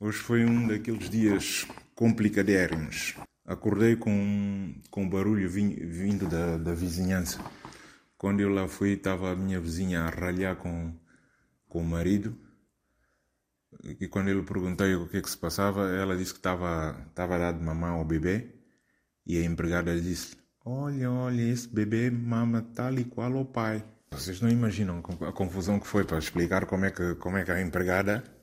Hoje foi um daqueles dias complicadérrimos. Acordei com, com barulho vindo da, da vizinhança. Quando eu lá fui, estava a minha vizinha a ralhar com, com o marido. E quando ele perguntei o que é que se passava, ela disse que estava, estava a dar de mamar ao bebê. E a empregada disse: Olha, olha, esse bebê mama tal e qual ao pai. Vocês não imaginam a confusão que foi para explicar como é que, como é que a empregada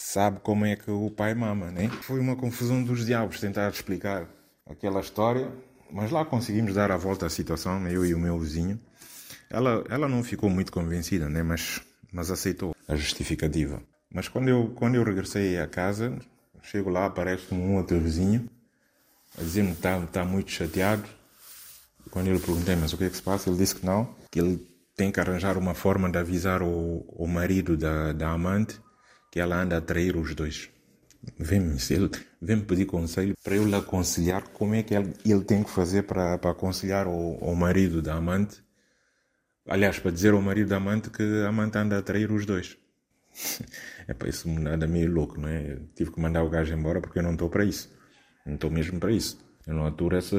sabe como é que o pai mama, né? Foi uma confusão dos diabos tentar explicar aquela história, mas lá conseguimos dar a volta à situação, eu e o meu vizinho. Ela, ela não ficou muito convencida, né? Mas, mas aceitou a justificativa. Mas quando eu, quando eu regressei à casa, chego lá, aparece um outro vizinho a dizer-me que está, está muito chateado. Quando eu lhe perguntei, mas o que é que se passa? Ele disse que não, que ele tem que arranjar uma forma de avisar o, o marido da, da amante que ela anda a trair os dois. Vem-me vem pedir conselho para eu lhe aconselhar como é que ele, ele tem que fazer para, para aconselhar o, o marido da amante. Aliás, para dizer ao marido da amante que a amante anda a trair os dois. É para isso nada meio louco, não é? Eu tive que mandar o gajo embora porque eu não estou para isso. Não estou mesmo para isso. Eu não aturo essa,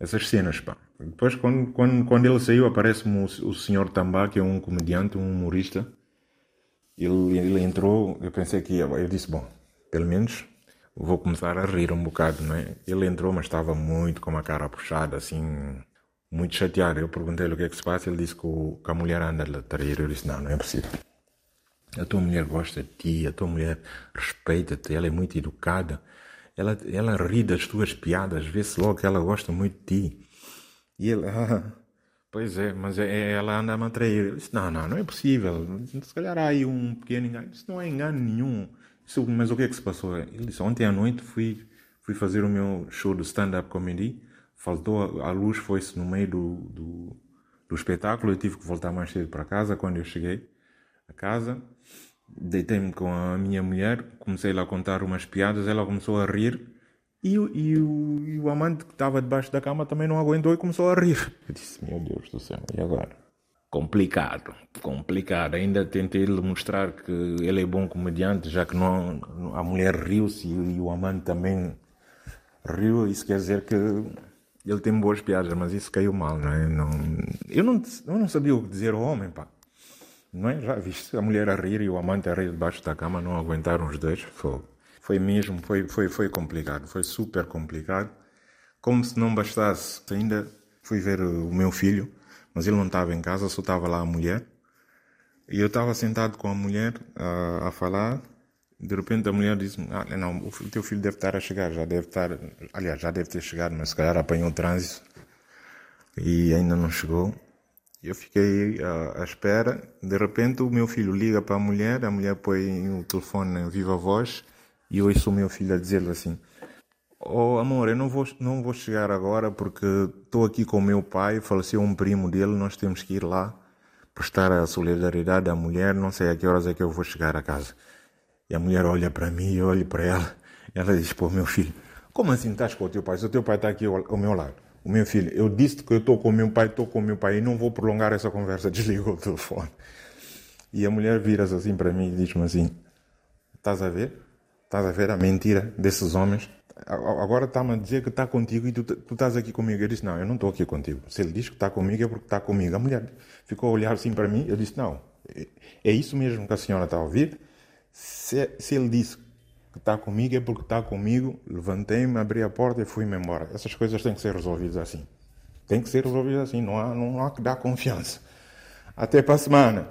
essas cenas, pá. Depois, quando, quando, quando ele saiu, aparece-me o, o senhor Tambá, que é um comediante, um humorista, ele, ele entrou, eu pensei que ia, eu disse, bom, pelo menos vou começar a rir um bocado, não é? Ele entrou, mas estava muito com a cara puxada, assim, muito chateado. Eu perguntei-lhe o que é que se passa, ele disse que, o, que a mulher anda a trair. Eu disse, não, não é possível. A tua mulher gosta de ti, a tua mulher respeita-te, ela é muito educada, ela, ela ri das tuas piadas, vê-se logo que ela gosta muito de ti. E ele, ah, Pois é, mas é, é, ela anda a me atrair. Disse, não, não, não é possível. Se calhar há aí um pequeno engano. Isso não é engano nenhum. Disse, mas o que é que se passou? Ele disse, ontem à noite fui, fui fazer o meu show de stand-up comedy. Faltou a, a luz, foi-se no meio do, do, do espetáculo. Eu tive que voltar mais cedo para casa. Quando eu cheguei a casa, deitei-me com a minha mulher, comecei lá a contar umas piadas. Ela começou a rir e, e, o, e o amante que estava debaixo da cama também não aguentou e começou a rir. Eu disse, meu Deus do céu, e agora? Complicado, complicado. Ainda tentei lhe mostrar que ele é bom comediante, já que não, a mulher riu-se e, e o amante também riu. Isso quer dizer que ele tem boas piadas, mas isso caiu mal, não é? Não, eu, não, eu não sabia o que dizer ao homem, pá. Não é? Já viste a mulher a rir e o amante a rir debaixo da cama, não aguentaram os dois? Fogo. Foi mesmo, foi, foi, foi complicado, foi super complicado. Como se não bastasse, ainda fui ver o meu filho, mas ele não estava em casa, só estava lá a mulher. E eu estava sentado com a mulher a, a falar. De repente a mulher disse-me: ah, Não, o teu filho deve estar a chegar, já deve estar. Aliás, já deve ter chegado, mas se calhar apanhou o trânsito e ainda não chegou. Eu fiquei à, à espera. De repente o meu filho liga para a mulher, a mulher põe o telefone em viva voz e eu ouço o meu filho a dizer-lhe assim: Oh amor, eu não vou, não vou chegar agora porque estou aqui com o meu pai, faleceu um primo dele, nós temos que ir lá prestar a solidariedade à mulher, não sei a que horas é que eu vou chegar a casa. E a mulher olha para mim e eu olho para ela. Ela diz: Pô, meu filho, como assim estás com o teu pai? Se o teu pai está aqui ao, ao meu lado. O meu filho, eu disse que eu estou com o meu pai, estou com o meu pai e não vou prolongar essa conversa. Desligou o telefone. E a mulher vira-se assim para mim e diz-me assim: Estás a ver? Estás a ver a mentira desses homens? Agora está-me a dizer que está contigo e tu, tu estás aqui comigo. Eu disse, não, eu não estou aqui contigo. Se ele diz que está comigo é porque está comigo. A mulher ficou a olhar assim para mim. Eu disse, não, é, é isso mesmo que a senhora está a ouvir? Se, se ele disse que está comigo é porque está comigo. Levantei-me, abri a porta e fui-me embora. Essas coisas têm que ser resolvidas assim. Tem que ser resolvidas assim. Não há, não há que dar confiança. Até para a semana.